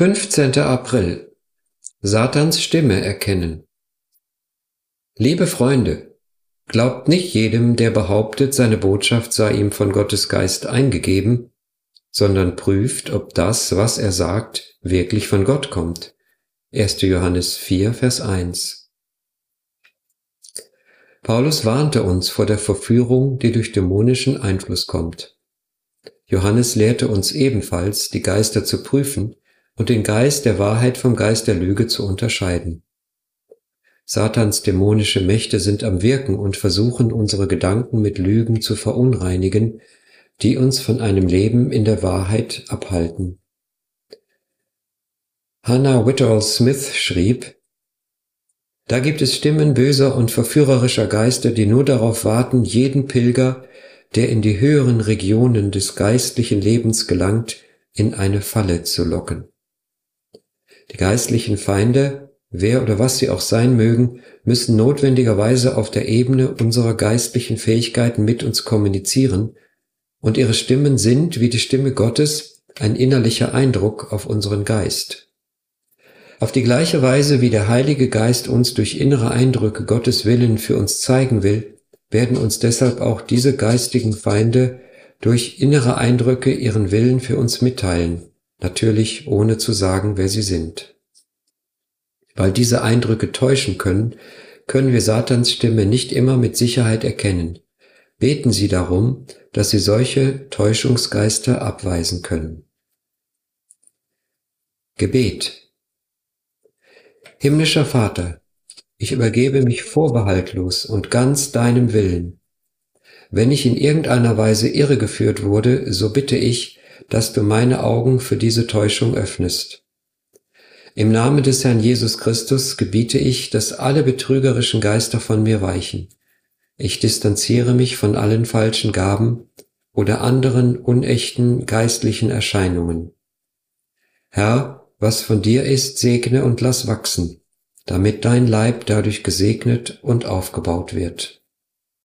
15. April Satans Stimme erkennen Liebe Freunde, glaubt nicht jedem, der behauptet, seine Botschaft sei ihm von Gottes Geist eingegeben, sondern prüft, ob das, was er sagt, wirklich von Gott kommt. 1. Johannes 4, Vers 1 Paulus warnte uns vor der Verführung, die durch dämonischen Einfluss kommt. Johannes lehrte uns ebenfalls, die Geister zu prüfen, und den Geist der Wahrheit vom Geist der Lüge zu unterscheiden. Satans dämonische Mächte sind am Wirken und versuchen unsere Gedanken mit Lügen zu verunreinigen, die uns von einem Leben in der Wahrheit abhalten. Hannah Whitall Smith schrieb, da gibt es Stimmen böser und verführerischer Geister, die nur darauf warten, jeden Pilger, der in die höheren Regionen des geistlichen Lebens gelangt, in eine Falle zu locken. Die geistlichen Feinde, wer oder was sie auch sein mögen, müssen notwendigerweise auf der Ebene unserer geistlichen Fähigkeiten mit uns kommunizieren, und ihre Stimmen sind, wie die Stimme Gottes, ein innerlicher Eindruck auf unseren Geist. Auf die gleiche Weise, wie der Heilige Geist uns durch innere Eindrücke Gottes Willen für uns zeigen will, werden uns deshalb auch diese geistigen Feinde durch innere Eindrücke ihren Willen für uns mitteilen natürlich ohne zu sagen, wer sie sind. Weil diese Eindrücke täuschen können, können wir Satans Stimme nicht immer mit Sicherheit erkennen. Beten Sie darum, dass Sie solche Täuschungsgeister abweisen können. Gebet Himmlischer Vater, ich übergebe mich vorbehaltlos und ganz deinem Willen. Wenn ich in irgendeiner Weise irregeführt wurde, so bitte ich, dass du meine Augen für diese Täuschung öffnest. Im Namen des Herrn Jesus Christus gebiete ich, dass alle betrügerischen Geister von mir weichen. Ich distanziere mich von allen falschen Gaben oder anderen unechten geistlichen Erscheinungen. Herr, was von dir ist, segne und lass wachsen, damit dein Leib dadurch gesegnet und aufgebaut wird.